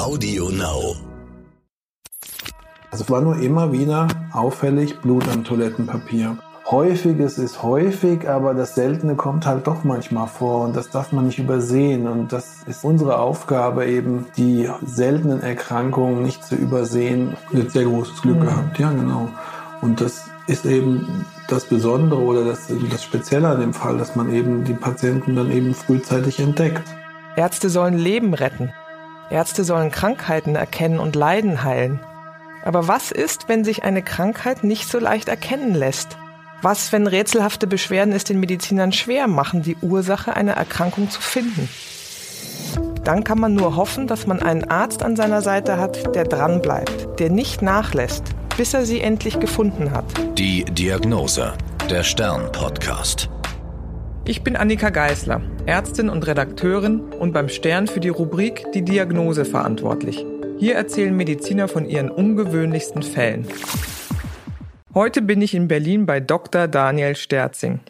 Audio Now. Also es war nur immer wieder auffällig Blut am Toilettenpapier. Häufiges ist häufig, aber das Seltene kommt halt doch manchmal vor und das darf man nicht übersehen. Und das ist unsere Aufgabe eben, die seltenen Erkrankungen nicht zu übersehen. Wird sehr großes Glück mhm. gehabt, ja genau. Und das ist eben das Besondere oder das, das Spezielle an dem Fall, dass man eben die Patienten dann eben frühzeitig entdeckt. Ärzte sollen Leben retten. Ärzte sollen Krankheiten erkennen und Leiden heilen. Aber was ist, wenn sich eine Krankheit nicht so leicht erkennen lässt? Was, wenn rätselhafte Beschwerden es den Medizinern schwer machen, die Ursache einer Erkrankung zu finden? Dann kann man nur hoffen, dass man einen Arzt an seiner Seite hat, der dranbleibt, der nicht nachlässt, bis er sie endlich gefunden hat. Die Diagnose, der Stern-Podcast. Ich bin Annika Geisler, Ärztin und Redakteurin und beim Stern für die Rubrik Die Diagnose verantwortlich. Hier erzählen Mediziner von ihren ungewöhnlichsten Fällen. Heute bin ich in Berlin bei Dr. Daniel Sterzing.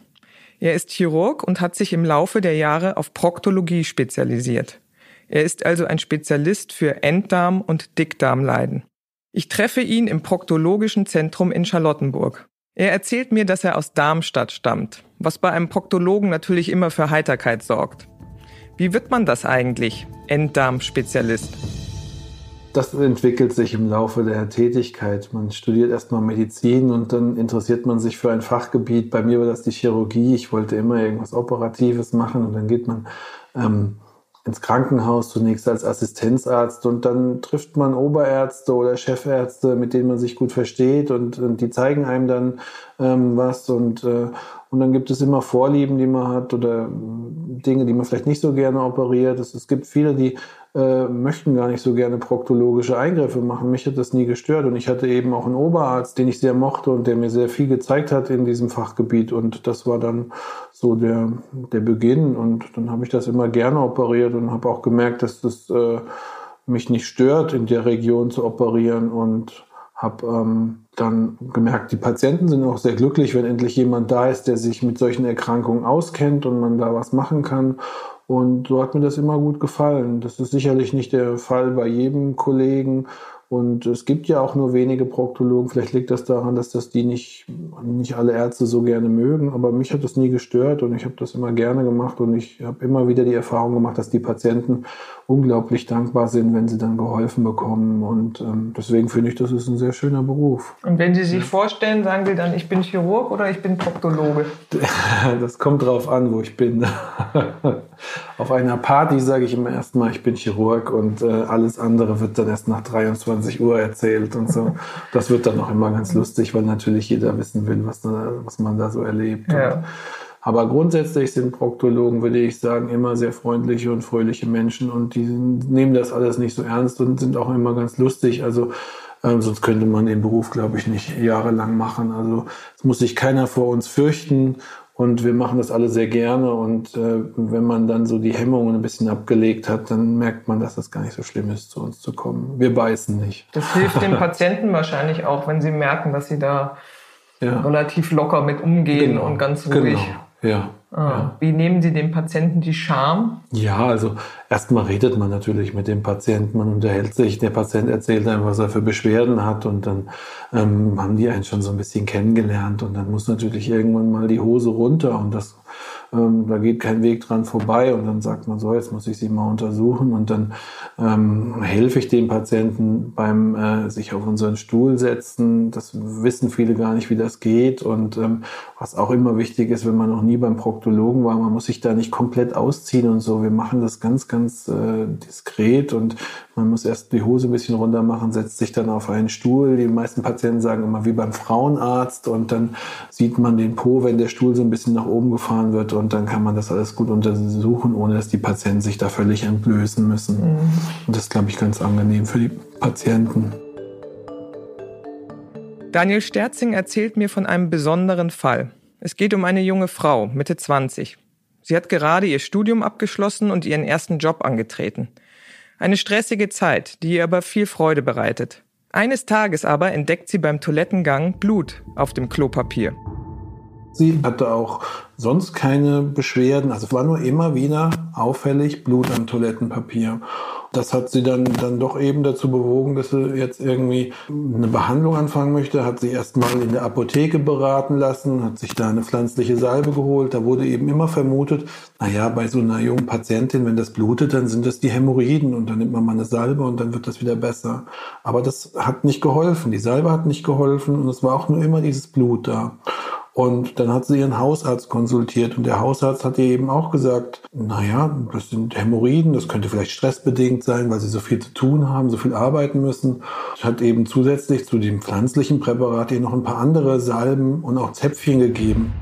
Er ist Chirurg und hat sich im Laufe der Jahre auf Proktologie spezialisiert. Er ist also ein Spezialist für Enddarm- und Dickdarmleiden. Ich treffe ihn im Proktologischen Zentrum in Charlottenburg. Er erzählt mir, dass er aus Darmstadt stammt, was bei einem Proktologen natürlich immer für Heiterkeit sorgt. Wie wird man das eigentlich, Enddarm-Spezialist? Das entwickelt sich im Laufe der Tätigkeit. Man studiert erstmal Medizin und dann interessiert man sich für ein Fachgebiet. Bei mir war das die Chirurgie. Ich wollte immer irgendwas Operatives machen und dann geht man ähm, ins Krankenhaus zunächst als Assistenzarzt und dann trifft man Oberärzte oder Chefärzte, mit denen man sich gut versteht und, und die zeigen einem dann ähm, was und, äh, und dann gibt es immer Vorlieben, die man hat oder Dinge, die man vielleicht nicht so gerne operiert. Es, es gibt viele, die äh, möchten gar nicht so gerne proktologische Eingriffe machen. Mich hat das nie gestört und ich hatte eben auch einen Oberarzt, den ich sehr mochte und der mir sehr viel gezeigt hat in diesem Fachgebiet und das war dann so der, der Beginn und dann habe ich das immer gerne operiert und habe auch gemerkt, dass das äh, mich nicht stört, in der Region zu operieren und habe ähm, dann gemerkt, die Patienten sind auch sehr glücklich, wenn endlich jemand da ist, der sich mit solchen Erkrankungen auskennt und man da was machen kann. Und so hat mir das immer gut gefallen. Das ist sicherlich nicht der Fall bei jedem Kollegen. Und es gibt ja auch nur wenige Proktologen. Vielleicht liegt das daran, dass das die nicht, nicht alle Ärzte so gerne mögen. Aber mich hat das nie gestört und ich habe das immer gerne gemacht. Und ich habe immer wieder die Erfahrung gemacht, dass die Patienten unglaublich dankbar sind, wenn sie dann geholfen bekommen. Und ähm, deswegen finde ich, das ist ein sehr schöner Beruf. Und wenn Sie sich vorstellen, sagen Sie dann, ich bin Chirurg oder ich bin Proktologe? Das kommt drauf an, wo ich bin. Auf einer Party sage ich immer erstmal, ich bin Chirurg und äh, alles andere wird dann erst nach 23 Uhr erzählt und so. Das wird dann auch immer ganz lustig, weil natürlich jeder wissen will, was, da, was man da so erlebt. Ja. Aber grundsätzlich sind Proktologen, würde ich sagen, immer sehr freundliche und fröhliche Menschen und die nehmen das alles nicht so ernst und sind auch immer ganz lustig. Also ähm, sonst könnte man den Beruf, glaube ich, nicht jahrelang machen. Also es muss sich keiner vor uns fürchten und wir machen das alle sehr gerne. Und äh, wenn man dann so die Hemmungen ein bisschen abgelegt hat, dann merkt man, dass das gar nicht so schlimm ist, zu uns zu kommen. Wir beißen nicht. Das hilft den Patienten wahrscheinlich auch, wenn sie merken, dass sie da ja. relativ locker mit umgehen genau. und ganz ruhig. Genau. Ja. Ah. Wie nehmen Sie dem Patienten die Scham? Ja, also erstmal redet man natürlich mit dem Patienten, man unterhält sich, der Patient erzählt einem, was er für Beschwerden hat und dann ähm, haben die einen schon so ein bisschen kennengelernt und dann muss natürlich irgendwann mal die Hose runter und das ähm, da geht kein Weg dran vorbei und dann sagt man so, jetzt muss ich sie mal untersuchen und dann ähm, helfe ich dem Patienten beim äh, sich auf unseren Stuhl setzen. Das wissen viele gar nicht, wie das geht und ähm, was auch immer wichtig ist, wenn man noch nie beim Proktologen war, man muss sich da nicht komplett ausziehen und so. Wir machen das ganz, ganz äh, diskret und man muss erst die Hose ein bisschen runter machen, setzt sich dann auf einen Stuhl. Die meisten Patienten sagen immer wie beim Frauenarzt und dann sieht man den Po, wenn der Stuhl so ein bisschen nach oben gefahren wird und dann kann man das alles gut untersuchen, ohne dass die Patienten sich da völlig entblößen müssen. Mhm. Und das ist, glaube ich, ganz angenehm für die Patienten. Daniel Sterzing erzählt mir von einem besonderen Fall. Es geht um eine junge Frau, Mitte 20. Sie hat gerade ihr Studium abgeschlossen und ihren ersten Job angetreten. Eine stressige Zeit, die ihr aber viel Freude bereitet. Eines Tages aber entdeckt sie beim Toilettengang Blut auf dem Klopapier. Sie hatte auch sonst keine Beschwerden. Also es war nur immer wieder auffällig Blut am Toilettenpapier. Das hat sie dann, dann doch eben dazu bewogen, dass sie jetzt irgendwie eine Behandlung anfangen möchte. Hat sie erstmal in der Apotheke beraten lassen, hat sich da eine pflanzliche Salbe geholt. Da wurde eben immer vermutet, naja, bei so einer jungen Patientin, wenn das blutet, dann sind das die Hämorrhoiden und dann nimmt man mal eine Salbe und dann wird das wieder besser. Aber das hat nicht geholfen. Die Salbe hat nicht geholfen und es war auch nur immer dieses Blut da. Und dann hat sie ihren Hausarzt konsultiert und der Hausarzt hat ihr eben auch gesagt, naja, das sind Hämorrhoiden, das könnte vielleicht stressbedingt sein, weil sie so viel zu tun haben, so viel arbeiten müssen. Hat eben zusätzlich zu dem pflanzlichen Präparat ihr noch ein paar andere Salben und auch Zäpfchen gegeben.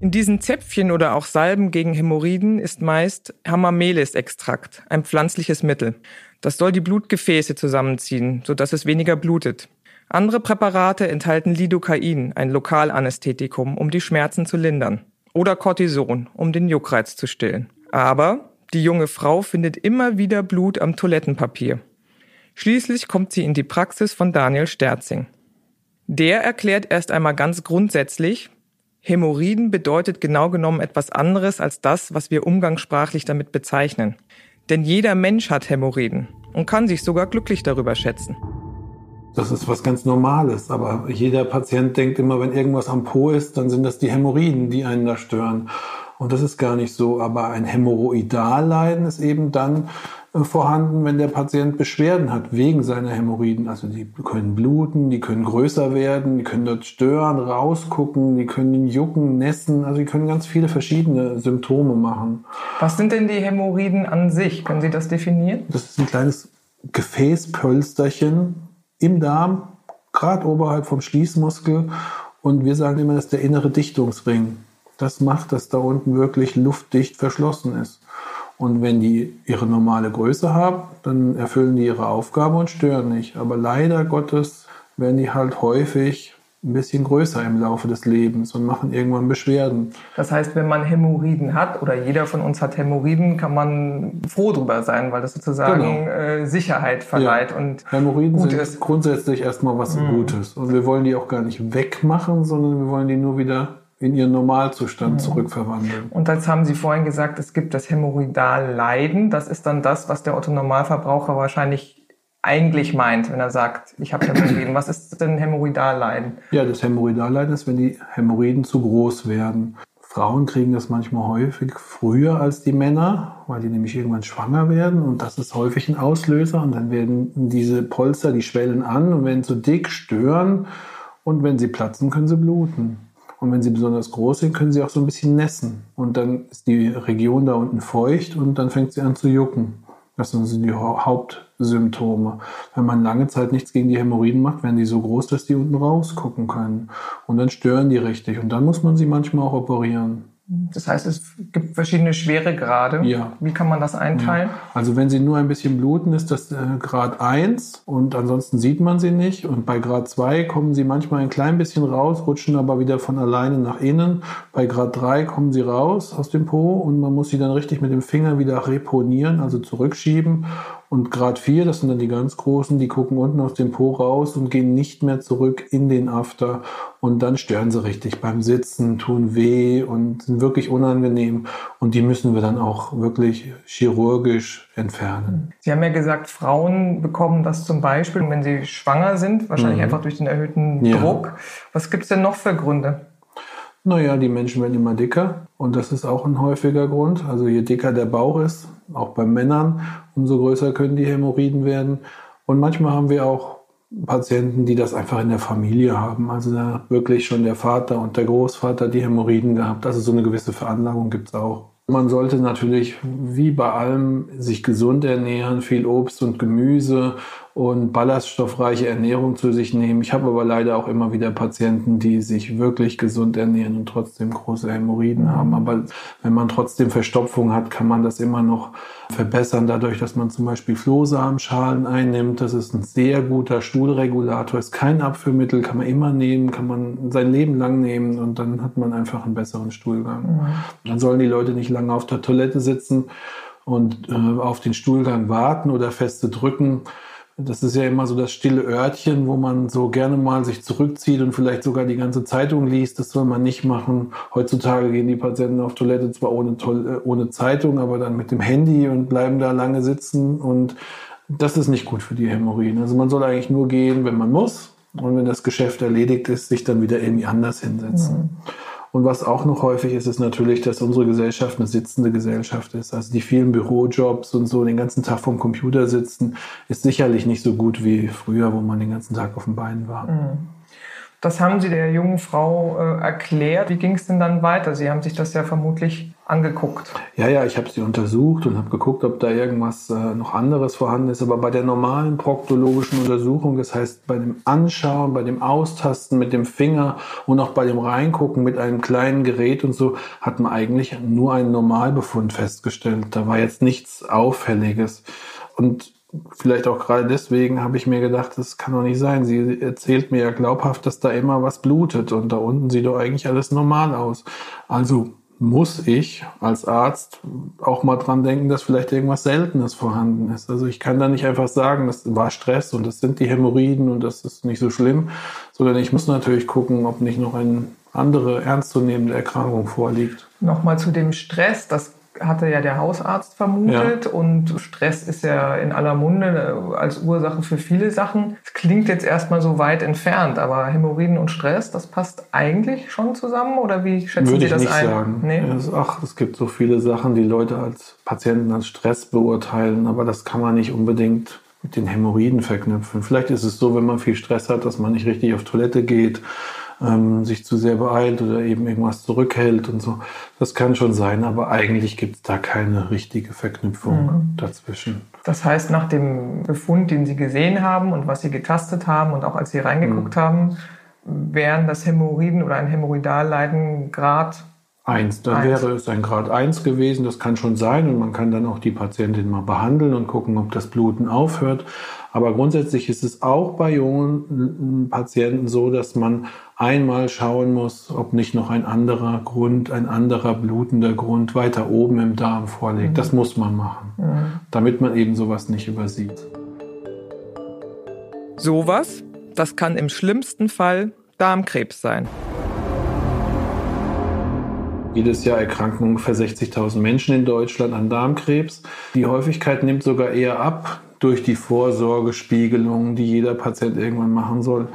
In diesen Zäpfchen oder auch Salben gegen Hämorrhoiden ist meist Hamamelis-Extrakt, ein pflanzliches Mittel. Das soll die Blutgefäße zusammenziehen, sodass es weniger blutet. Andere Präparate enthalten Lidocain, ein Lokalanästhetikum, um die Schmerzen zu lindern. Oder Cortison, um den Juckreiz zu stillen. Aber die junge Frau findet immer wieder Blut am Toilettenpapier. Schließlich kommt sie in die Praxis von Daniel Sterzing. Der erklärt erst einmal ganz grundsätzlich, Hämorrhoiden bedeutet genau genommen etwas anderes als das, was wir umgangssprachlich damit bezeichnen. Denn jeder Mensch hat Hämorrhoiden und kann sich sogar glücklich darüber schätzen. Das ist was ganz Normales, aber jeder Patient denkt immer, wenn irgendwas am Po ist, dann sind das die Hämorrhoiden, die einen da stören. Und das ist gar nicht so, aber ein Hämorrhoidalleiden ist eben dann äh, vorhanden, wenn der Patient Beschwerden hat wegen seiner Hämorrhoiden. Also die können bluten, die können größer werden, die können dort stören, rausgucken, die können jucken, nässen. Also die können ganz viele verschiedene Symptome machen. Was sind denn die Hämorrhoiden an sich? Können Sie das definieren? Das ist ein kleines Gefäßpölsterchen, im Darm, gerade oberhalb vom Schließmuskel. Und wir sagen immer, das ist der innere Dichtungsring. Das macht, dass da unten wirklich luftdicht verschlossen ist. Und wenn die ihre normale Größe haben, dann erfüllen die ihre Aufgabe und stören nicht. Aber leider Gottes werden die halt häufig ein bisschen größer im Laufe des Lebens und machen irgendwann Beschwerden. Das heißt, wenn man Hämorrhoiden hat oder jeder von uns hat Hämorrhoiden, kann man froh drüber sein, weil das sozusagen genau. äh, Sicherheit verleiht ja. und Hämorrhoiden gut sind ist. grundsätzlich erstmal was mhm. Gutes und wir wollen die auch gar nicht wegmachen, sondern wir wollen die nur wieder in ihren Normalzustand mhm. zurückverwandeln. Und jetzt haben Sie vorhin gesagt, es gibt das Hämorrhoidalleiden. Das ist dann das, was der Otto Normalverbraucher wahrscheinlich eigentlich meint, wenn er sagt, ich habe Hämorrhoiden. Was ist denn Hämorrhoidalleiden? Ja, das Hämorrhoidalleiden ist, wenn die Hämorrhoiden zu groß werden. Frauen kriegen das manchmal häufig früher als die Männer, weil die nämlich irgendwann schwanger werden und das ist häufig ein Auslöser und dann werden diese Polster, die schwellen an und werden zu dick, stören und wenn sie platzen, können sie bluten. Und wenn sie besonders groß sind, können sie auch so ein bisschen nässen. Und dann ist die Region da unten feucht und dann fängt sie an zu jucken. Das sind die Hauptsymptome. Wenn man lange Zeit nichts gegen die Hämorrhoiden macht, werden die so groß, dass die unten rausgucken können. Und dann stören die richtig. Und dann muss man sie manchmal auch operieren. Das heißt, es gibt verschiedene Schweregrade. Ja. Wie kann man das einteilen? Ja. Also wenn sie nur ein bisschen bluten, ist das äh, Grad 1 und ansonsten sieht man sie nicht. Und bei Grad 2 kommen sie manchmal ein klein bisschen raus, rutschen aber wieder von alleine nach innen. Bei Grad 3 kommen sie raus aus dem Po und man muss sie dann richtig mit dem Finger wieder reponieren, also zurückschieben. Und Grad 4, das sind dann die ganz großen, die gucken unten aus dem Po raus und gehen nicht mehr zurück in den After. Und dann stören sie richtig beim Sitzen, tun weh und sind wirklich unangenehm. Und die müssen wir dann auch wirklich chirurgisch entfernen. Sie haben ja gesagt, Frauen bekommen das zum Beispiel, wenn sie schwanger sind, wahrscheinlich mhm. einfach durch den erhöhten ja. Druck. Was gibt es denn noch für Gründe? Naja, die Menschen werden immer dicker und das ist auch ein häufiger Grund. Also je dicker der Bauch ist, auch bei Männern, umso größer können die Hämorrhoiden werden. Und manchmal haben wir auch Patienten, die das einfach in der Familie haben. Also da wirklich schon der Vater und der Großvater die Hämorrhoiden gehabt. Also so eine gewisse Veranlagung gibt es auch. Man sollte natürlich wie bei allem sich gesund ernähren, viel Obst und Gemüse und ballaststoffreiche Ernährung zu sich nehmen. Ich habe aber leider auch immer wieder Patienten, die sich wirklich gesund ernähren und trotzdem große Hämorrhoiden haben. Aber wenn man trotzdem Verstopfung hat, kann man das immer noch verbessern, dadurch, dass man zum Beispiel Flohsamenschalen einnimmt. Das ist ein sehr guter Stuhlregulator, ist kein Abführmittel, kann man immer nehmen, kann man sein Leben lang nehmen und dann hat man einfach einen besseren Stuhlgang. Mhm. Dann sollen die Leute nicht lange auf der Toilette sitzen und äh, auf den Stuhlgang warten oder feste drücken Das ist ja immer so das stille Örtchen, wo man so gerne mal sich zurückzieht und vielleicht sogar die ganze Zeitung liest. Das soll man nicht machen. Heutzutage gehen die Patienten auf Toilette zwar ohne, äh, ohne Zeitung, aber dann mit dem Handy und bleiben da lange sitzen. Und das ist nicht gut für die Hämorrhoiden. Also man soll eigentlich nur gehen, wenn man muss. Und wenn das Geschäft erledigt ist, sich dann wieder irgendwie anders hinsetzen. Mhm. Und was auch noch häufig ist, ist natürlich, dass unsere Gesellschaft eine sitzende Gesellschaft ist. Also die vielen Bürojobs und so den ganzen Tag vom Computer sitzen, ist sicherlich nicht so gut wie früher, wo man den ganzen Tag auf den Beinen war. Mhm. Das haben Sie der jungen Frau äh, erklärt. Wie ging es denn dann weiter? Sie haben sich das ja vermutlich angeguckt. Ja, ja, ich habe sie untersucht und habe geguckt, ob da irgendwas äh, noch anderes vorhanden ist. Aber bei der normalen proktologischen Untersuchung, das heißt bei dem Anschauen, bei dem Austasten mit dem Finger und auch bei dem Reingucken mit einem kleinen Gerät und so, hat man eigentlich nur einen Normalbefund festgestellt. Da war jetzt nichts Auffälliges. Und vielleicht auch gerade deswegen habe ich mir gedacht, das kann doch nicht sein. Sie erzählt mir ja glaubhaft, dass da immer was blutet und da unten sieht doch eigentlich alles normal aus. Also muss ich als Arzt auch mal dran denken, dass vielleicht irgendwas Seltenes vorhanden ist. Also ich kann da nicht einfach sagen, das war Stress und das sind die Hämorrhoiden und das ist nicht so schlimm, sondern ich muss natürlich gucken, ob nicht noch eine andere ernstzunehmende Erkrankung vorliegt. Nochmal zu dem Stress, das hatte ja der Hausarzt vermutet ja. und Stress ist ja in aller Munde äh, als Ursache für viele Sachen. Es klingt jetzt erstmal so weit entfernt, aber Hämorrhoiden und Stress, das passt eigentlich schon zusammen oder wie schätzen Würde Sie das ich nicht ein? Sagen. Nee? ach, es gibt so viele Sachen, die Leute als Patienten als Stress beurteilen, aber das kann man nicht unbedingt mit den Hämorrhoiden verknüpfen. Vielleicht ist es so, wenn man viel Stress hat, dass man nicht richtig auf Toilette geht ähm, sich zu sehr beeilt oder eben irgendwas zurückhält und so. Das kann schon sein, aber eigentlich gibt es da keine richtige Verknüpfung mhm. dazwischen. Das heißt, nach dem Befund, den Sie gesehen haben und was Sie getastet haben und auch als Sie reingeguckt mhm. haben, wären das Hämorrhoiden oder ein Hämorrhoidalleiden Grad Eins, dann eins. wäre es ein Grad 1 gewesen, das kann schon sein und man kann dann auch die Patientin mal behandeln und gucken, ob das Bluten aufhört. Aber grundsätzlich ist es auch bei jungen Patienten so, dass man einmal schauen muss, ob nicht noch ein anderer Grund, ein anderer blutender Grund weiter oben im Darm vorliegt. Mhm. Das muss man machen, mhm. damit man eben sowas nicht übersieht. Sowas, das kann im schlimmsten Fall Darmkrebs sein. Jedes Jahr erkranken ungefähr 60.000 Menschen in Deutschland an Darmkrebs. Die Häufigkeit nimmt sogar eher ab durch die Vorsorgespiegelung, die jeder Patient irgendwann machen soll.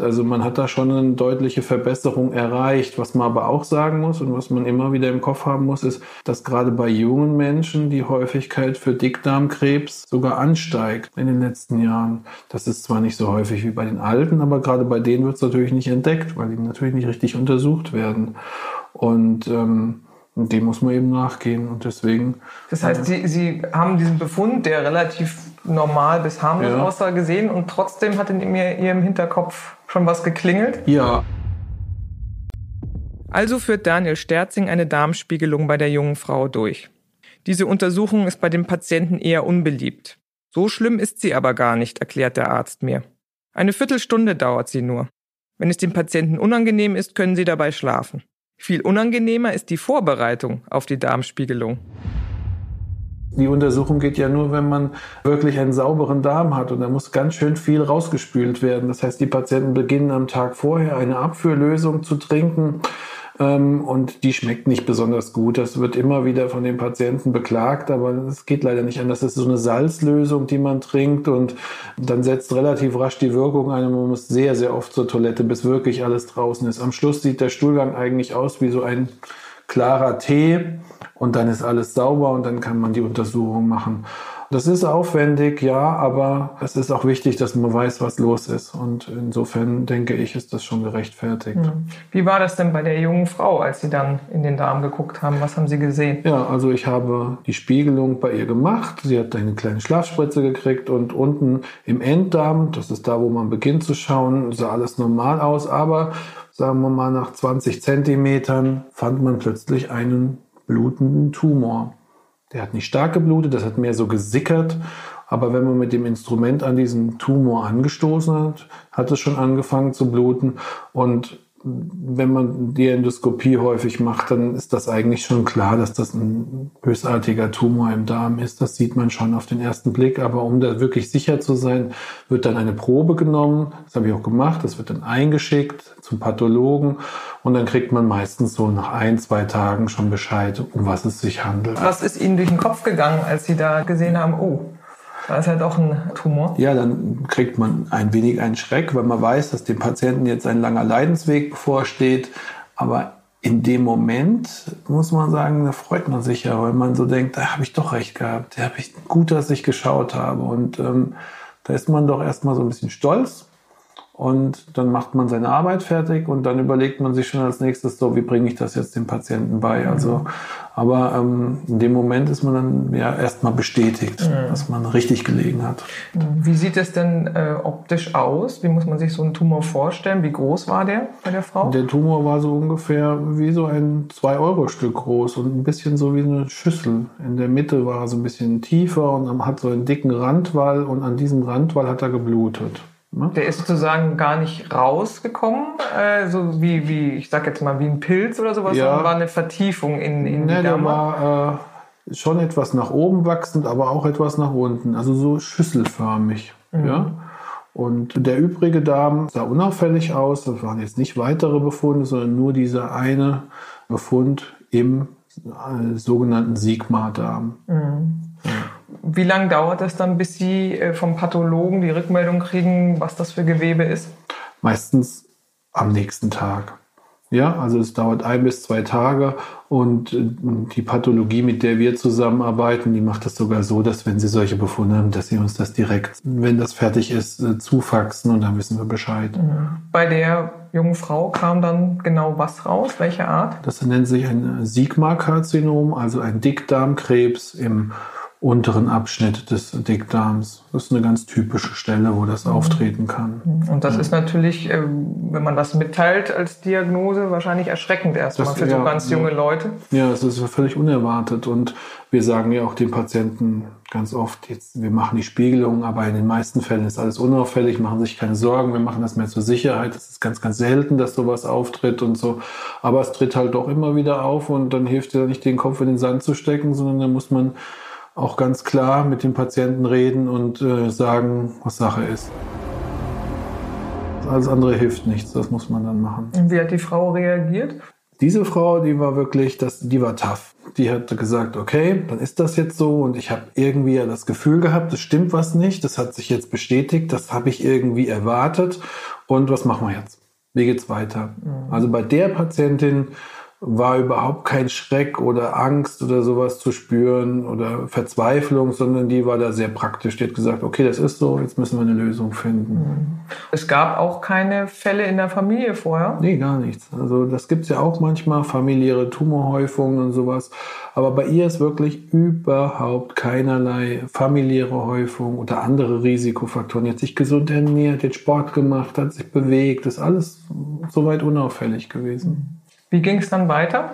Also man hat da schon eine deutliche Verbesserung erreicht. Was man aber auch sagen muss und was man immer wieder im Kopf haben muss, ist, dass gerade bei jungen Menschen die Häufigkeit für Dickdarmkrebs sogar ansteigt in den letzten Jahren. Das ist zwar nicht so häufig wie bei den Alten, aber gerade bei denen wird es natürlich nicht entdeckt, weil die natürlich nicht richtig untersucht werden. Und ähm, dem muss man eben nachgehen. Und deswegen. Das heißt, Sie, Sie haben diesen Befund, der relativ normal bis harmlos ja. aussah, gesehen und trotzdem hat in Ihrem Hinterkopf schon was geklingelt? Ja. Also führt Daniel Sterzing eine Darmspiegelung bei der jungen Frau durch. Diese Untersuchung ist bei dem Patienten eher unbeliebt. So schlimm ist sie aber gar nicht, erklärt der Arzt mir. Eine Viertelstunde dauert sie nur. Wenn es dem Patienten unangenehm ist, können Sie dabei schlafen. Viel unangenehmer ist die Vorbereitung auf die Darmspiegelung. Die Untersuchung geht ja nur, wenn man wirklich einen sauberen Darm hat und da muss ganz schön viel rausgespült werden. Das heißt, die Patienten beginnen am Tag vorher eine Abführlösung zu trinken ähm, und die schmeckt nicht besonders gut. Das wird immer wieder von den Patienten beklagt, aber es geht leider nicht an. Das ist so eine Salzlösung, die man trinkt und dann setzt relativ rasch die Wirkung ein und man muss sehr, sehr oft zur Toilette, bis wirklich alles draußen ist. Am Schluss sieht der Stuhlgang eigentlich aus wie so ein klarer Tee und dann ist alles sauber und dann kann man die Untersuchung machen. Das ist aufwendig, ja, aber es ist auch wichtig, dass man weiß, was los ist. Und insofern denke ich, ist das schon gerechtfertigt. Hm. Wie war das denn bei der jungen Frau, als Sie dann in den Darm geguckt haben? Was haben Sie gesehen? Ja, also ich habe die Spiegelung bei ihr gemacht. Sie hat eine kleine Schlafspritze gekriegt und unten im Enddarm, das ist da, wo man beginnt zu schauen, sah alles normal aus. Aber sagen wir mal, nach 20 Zentimetern fand man plötzlich einen blutenden Tumor. Der hat nicht stark geblutet, das hat mehr so gesickert. Aber wenn man mit dem Instrument an diesen Tumor angestoßen hat, hat es schon angefangen zu bluten. Und wenn man die Endoskopie häufig macht, dann ist das eigentlich schon klar, dass das ein bösartiger Tumor im Darm ist. Das sieht man schon auf den ersten Blick. Aber um da wirklich sicher zu sein, wird dann eine Probe genommen. Das habe ich auch gemacht. Das wird dann eingeschickt zum Pathologen. Und dann kriegt man meistens so nach ein, zwei Tagen schon Bescheid, um was es sich handelt. Was ist Ihnen durch den Kopf gegangen, als Sie da gesehen haben, oh, da ist ja doch ein Tumor. Ja, dann kriegt man ein wenig einen Schreck, weil man weiß, dass dem Patienten jetzt ein langer Leidensweg bevorsteht. Aber in dem Moment muss man sagen, da freut man sich ja, weil man so denkt, da habe ich doch recht gehabt. Da habe ich gut, dass ich geschaut habe. Und ähm, da ist man doch erstmal so ein bisschen stolz und dann macht man seine Arbeit fertig und dann überlegt man sich schon als nächstes so, wie bringe ich das jetzt dem Patienten bei. Also, aber ähm, in dem Moment ist man dann ja erstmal bestätigt, mhm. dass man richtig gelegen hat. Wie sieht es denn äh, optisch aus? Wie muss man sich so einen Tumor vorstellen? Wie groß war der bei der Frau? Der Tumor war so ungefähr wie so ein 2-Euro-Stück groß und ein bisschen so wie eine Schüssel. In der Mitte war er so ein bisschen tiefer und hat so einen dicken Randwall und an diesem Randwall hat er geblutet. Ne? Der ist sozusagen gar nicht rausgekommen, äh, so wie, wie, ich sag jetzt mal, wie ein Pilz oder sowas, ja. sondern war eine Vertiefung in, in nee, die Der war äh, schon etwas nach oben wachsend, aber auch etwas nach unten, also so schüsselförmig. Mhm. Ja? Und der übrige Darm sah unauffällig aus. Das waren jetzt nicht weitere Befunde, sondern nur dieser eine Befund im äh, sogenannten Sigma-Darm. Mhm. Ja. Wie lange dauert es dann, bis Sie äh, vom Pathologen die Rückmeldung kriegen, was das für Gewebe ist? Meistens am nächsten Tag. Ja, also es dauert ein bis zwei Tage und äh, die Pathologie, mit der wir zusammenarbeiten, die macht das sogar so, dass wenn sie solche Befunde haben, dass sie uns das direkt, wenn das fertig ist, äh, zufaxen und dann wissen wir Bescheid. Bei der jungen Frau kam dann genau was raus? Welche Art? Das nennt sich ein Sigma-Karzinom, also ein Dickdarmkrebs im unteren Abschnitt des Dickdarms. Das ist eine ganz typische Stelle, wo das mhm. auftreten kann. Und das ja. ist natürlich, äh, wenn man das mitteilt als Diagnose, wahrscheinlich erschreckend erstmal für ja, so ganz junge. Leute. Ja, es ist völlig unerwartet. Und wir sagen ja auch den Patienten ganz oft, jetzt, wir machen die Spiegelung, aber in den meisten Fällen ist alles unauffällig, machen sich keine Sorgen, wir machen das mehr zur Sicherheit. Es ist ganz, ganz selten, dass sowas auftritt und so. Aber es tritt halt doch immer wieder auf und dann hilft ja nicht, den Kopf in den Sand zu stecken, sondern da muss man auch ganz klar mit dem Patienten reden und äh, sagen, was Sache ist. Alles andere hilft nichts, das muss man dann machen. Und wie hat die Frau reagiert? Diese Frau, die war wirklich, das, die war tough. Die hat gesagt, okay, dann ist das jetzt so und ich habe irgendwie das Gefühl gehabt, es stimmt was nicht, das hat sich jetzt bestätigt, das habe ich irgendwie erwartet und was machen wir jetzt? Wie geht's weiter? Mhm. Also bei der Patientin war überhaupt kein Schreck oder Angst oder sowas zu spüren oder Verzweiflung, sondern die war da sehr praktisch. Die hat gesagt, okay, das ist so, jetzt müssen wir eine Lösung finden. Es gab auch keine Fälle in der Familie vorher? Nee, gar nichts. Also das gibt's ja auch manchmal, familiäre Tumorhäufungen und sowas. Aber bei ihr ist wirklich überhaupt keinerlei familiäre Häufung oder andere Risikofaktoren. Die hat sich gesund ernährt, hat Sport gemacht, hat sich bewegt, ist alles soweit unauffällig gewesen. Wie ging es dann weiter?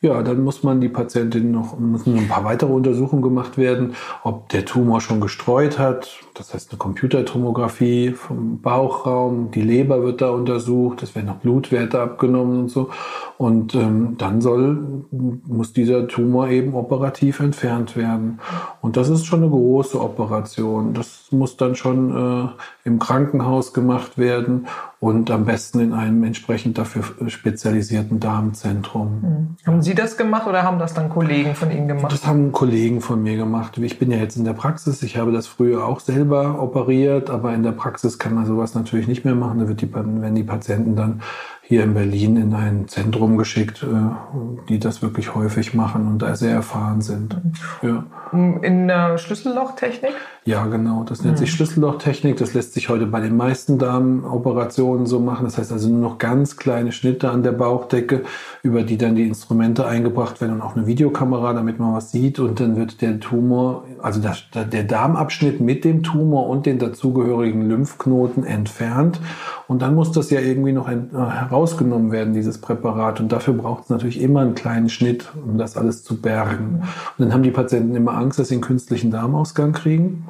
Ja, dann muss man die Patientin noch, müssen ein paar weitere Untersuchungen gemacht werden, ob der Tumor schon gestreut hat. Das heißt eine Computertomographie vom Bauchraum, die Leber wird da untersucht, es werden noch Blutwerte abgenommen und so. Und ähm, dann soll, muss dieser Tumor eben operativ entfernt werden. Und das ist schon eine große Operation. Das muss dann schon äh, im Krankenhaus gemacht werden und am besten in einem entsprechend dafür spezialisierten Darmzentrum. Sie das gemacht oder haben das dann Kollegen von Ihnen gemacht? Das haben Kollegen von mir gemacht. Ich bin ja jetzt in der Praxis. Ich habe das früher auch selber operiert, aber in der Praxis kann man sowas natürlich nicht mehr machen. Da wird die, wenn die Patienten dann hier in Berlin in ein Zentrum geschickt, äh, die das wirklich häufig machen und da sehr erfahren sind. Ja. In der Schlüssellochtechnik? Ja, genau. Das nennt sich hm. Schlüssellochtechnik. Das lässt sich heute bei den meisten Darmoperationen so machen. Das heißt also nur noch ganz kleine Schnitte an der Bauchdecke, über die dann die Instrumente eingebracht werden und auch eine Videokamera, damit man was sieht. Und dann wird der Tumor, also der, der Darmabschnitt mit dem Tumor und den dazugehörigen Lymphknoten entfernt. Und dann muss das ja irgendwie noch ein, herausgenommen werden, dieses Präparat. Und dafür braucht es natürlich immer einen kleinen Schnitt, um das alles zu bergen. Und dann haben die Patienten immer Angst, dass sie einen künstlichen Darmausgang kriegen.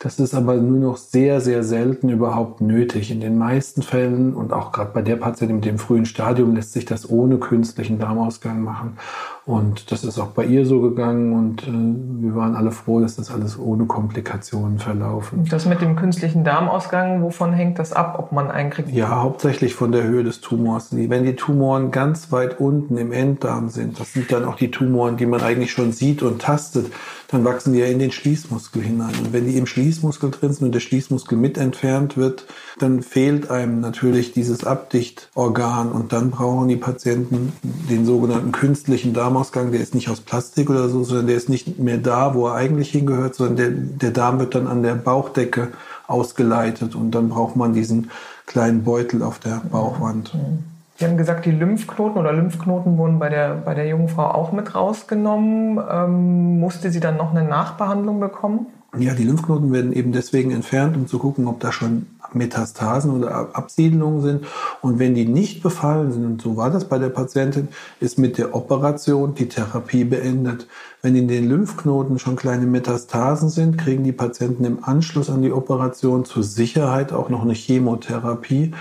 Das ist aber nur noch sehr, sehr selten überhaupt nötig. In den meisten Fällen und auch gerade bei der Patientin mit dem frühen Stadium lässt sich das ohne künstlichen Darmausgang machen. Und das ist auch bei ihr so gegangen und äh, wir waren alle froh, dass das alles ohne Komplikationen verlaufen. Das mit dem künstlichen Darmausgang, wovon hängt das ab, ob man einen kriegt? Ja, hauptsächlich von der Höhe des Tumors. Wenn die Tumoren ganz weit unten im Enddarm sind, das sind dann auch die Tumoren, die man eigentlich schon sieht und tastet, dann wachsen die ja in den Schließmuskel hinein. Und wenn die im Schließmuskel drin sind und der Schließmuskel mit entfernt wird, dann fehlt einem natürlich dieses Abdichtorgan und dann brauchen die Patienten den sogenannten künstlichen Darmausgang. Der ist nicht aus Plastik oder so, sondern der ist nicht mehr da, wo er eigentlich hingehört, sondern der, der Darm wird dann an der Bauchdecke ausgeleitet und dann braucht man diesen kleinen Beutel auf der Bauchwand. Mhm. Sie haben gesagt, die Lymphknoten oder Lymphknoten wurden bei der, bei der jungen Frau auch mit rausgenommen. Ähm, musste sie dann noch eine Nachbehandlung bekommen? Ja, die Lymphknoten werden eben deswegen entfernt, um zu gucken, ob da schon Metastasen oder Absiedlungen sind. Und wenn die nicht befallen sind, und so war das bei der Patientin, ist mit der Operation die Therapie beendet. Wenn in den Lymphknoten schon kleine Metastasen sind, kriegen die Patienten im Anschluss an die Operation zur Sicherheit auch noch eine Chemotherapie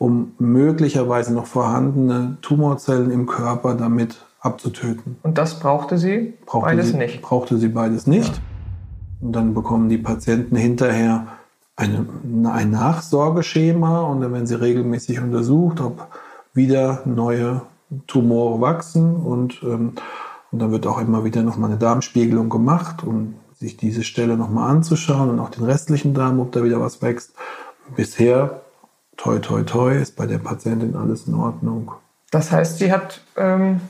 um möglicherweise noch vorhandene Tumorzellen im Körper damit abzutöten. Und das brauchte sie brauchte beides sie, nicht? Brauchte sie beides nicht. Ja. Und dann bekommen die Patienten hinterher eine, ein Nachsorgeschema und dann werden sie regelmäßig untersucht, ob wieder neue Tumore wachsen und, ähm, und dann wird auch immer wieder nochmal eine Darmspiegelung gemacht, um sich diese Stelle nochmal anzuschauen und auch den restlichen Darm, ob da wieder was wächst. Bisher toi, toi, toi, ist bei der Patientin alles in Ordnung. Das heißt, sie hat ähm,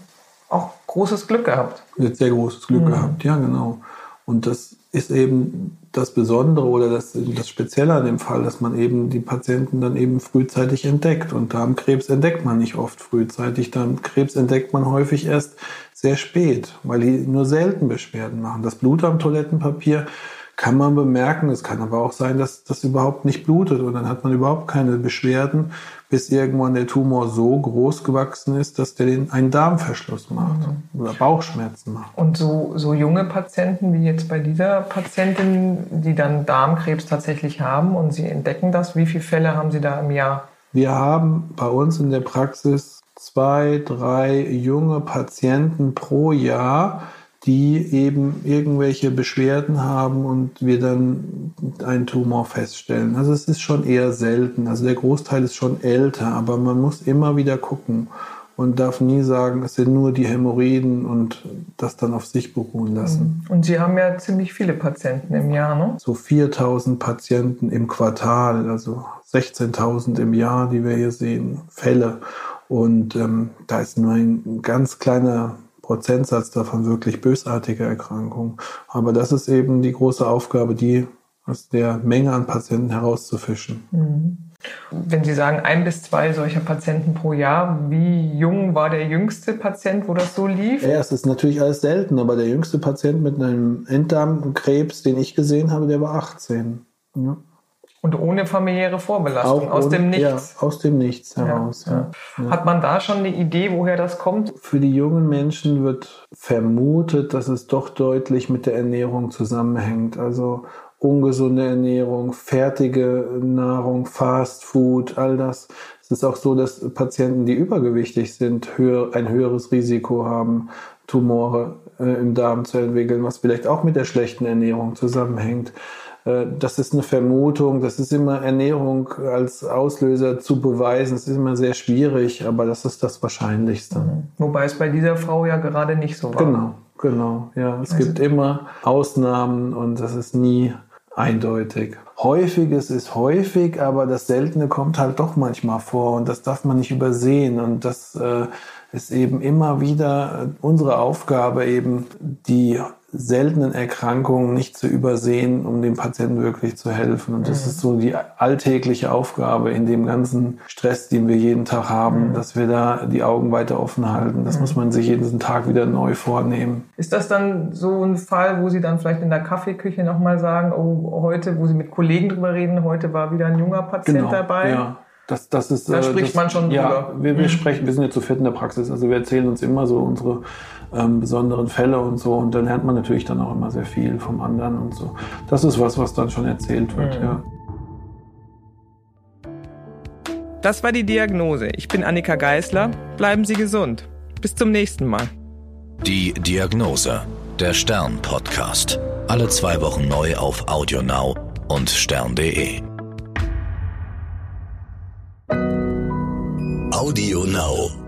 auch großes Glück gehabt. Sie hat sehr großes Glück mhm. gehabt, ja, genau. Und das ist eben das Besondere oder das, das Spezielle an dem Fall, dass man eben die Patienten dann eben frühzeitig entdeckt. Und Darmkrebs entdeckt man nicht oft frühzeitig. Darmkrebs entdeckt man häufig erst sehr spät, weil die nur selten Beschwerden machen. Das Blut am Toilettenpapier kann man bemerken. Es kann aber auch sein, dass das überhaupt nicht blutet und dann hat man überhaupt keine Beschwerden, bis irgendwann der Tumor so groß gewachsen ist, dass der den einen Darmverschluss macht mhm. oder Bauchschmerzen macht. Und so, so junge Patienten wie jetzt bei dieser Patientin, die dann Darmkrebs tatsächlich haben und Sie entdecken das, wie viele Fälle haben Sie da im Jahr? Wir haben bei uns in der Praxis zwei, drei junge Patienten pro Jahr, die eben irgendwelche Beschwerden haben und wir dann einen Tumor feststellen. Also es ist schon eher selten. Also der Großteil ist schon älter, aber man muss immer wieder gucken und darf nie sagen, es sind nur die Hämorrhoiden und das dann auf sich beruhen lassen. Mhm. Und Sie haben ja ziemlich viele Patienten im Jahr, ne? So 4000 Patienten im Quartal, also 16.000 im Jahr, die wir hier sehen, Fälle. Und ähm, da ist nur ein ganz kleiner Prozentsatz davon wirklich bösartige Erkrankungen. Aber das ist eben die große Aufgabe, die aus der Menge an Patienten herauszufischen. Mhm. Wenn Sie sagen, ein bis zwei solcher Patienten pro Jahr, wie jung war der jüngste Patient, wo das so lief? Ja, es ist natürlich alles selten, aber der jüngste Patient mit einem Enddarmkrebs, den ich gesehen habe, der war 18. Ja. Und ohne familiäre Vorbelastung, Auch aus ohne, dem Nichts. Ja, aus dem Nichts heraus. Ja, ja. Hat man da schon eine Idee, woher das kommt? Für die jungen Menschen wird vermutet, dass es doch deutlich mit der Ernährung zusammenhängt. Also ungesunde Ernährung, fertige Nahrung, Fast Food, all das. Es ist auch so, dass Patienten, die übergewichtig sind, höher, ein höheres Risiko haben, Tumore äh, im Darm zu entwickeln, was vielleicht auch mit der schlechten Ernährung zusammenhängt. Äh, das ist eine Vermutung, das ist immer Ernährung als Auslöser zu beweisen. Es ist immer sehr schwierig, aber das ist das Wahrscheinlichste. Wobei es bei dieser Frau ja gerade nicht so war. Genau, genau. Ja, es also. gibt immer Ausnahmen und das ist nie eindeutig. Häufiges ist häufig, aber das Seltene kommt halt doch manchmal vor und das darf man nicht übersehen und das äh, ist eben immer wieder unsere Aufgabe, eben die seltenen Erkrankungen nicht zu übersehen, um dem Patienten wirklich zu helfen. Und das mhm. ist so die alltägliche Aufgabe in dem ganzen Stress, den wir jeden Tag haben, mhm. dass wir da die Augen weiter offen halten. Das mhm. muss man sich jeden Tag wieder neu vornehmen. Ist das dann so ein Fall, wo Sie dann vielleicht in der Kaffeeküche nochmal sagen, oh, heute, wo Sie mit Kollegen drüber reden, heute war wieder ein junger Patient genau, dabei? Ja Das, das ist, Da äh, spricht das, man schon Ja, drüber. wir, wir Mhm. sprechen, wir sind ja zu viert in der Praxis. Also wir erzählen uns immer so unsere ähm, besonderen Fälle und so. Und dann lernt man natürlich dann auch immer sehr viel vom anderen und so. Das ist was, was dann schon erzählt wird, Mhm. ja. Das war die Diagnose. Ich bin Annika Geißler. Bleiben Sie gesund. Bis zum nächsten Mal. Die Diagnose. Der Stern-Podcast. Alle zwei Wochen neu auf AudioNow und stern.de. Audio Now.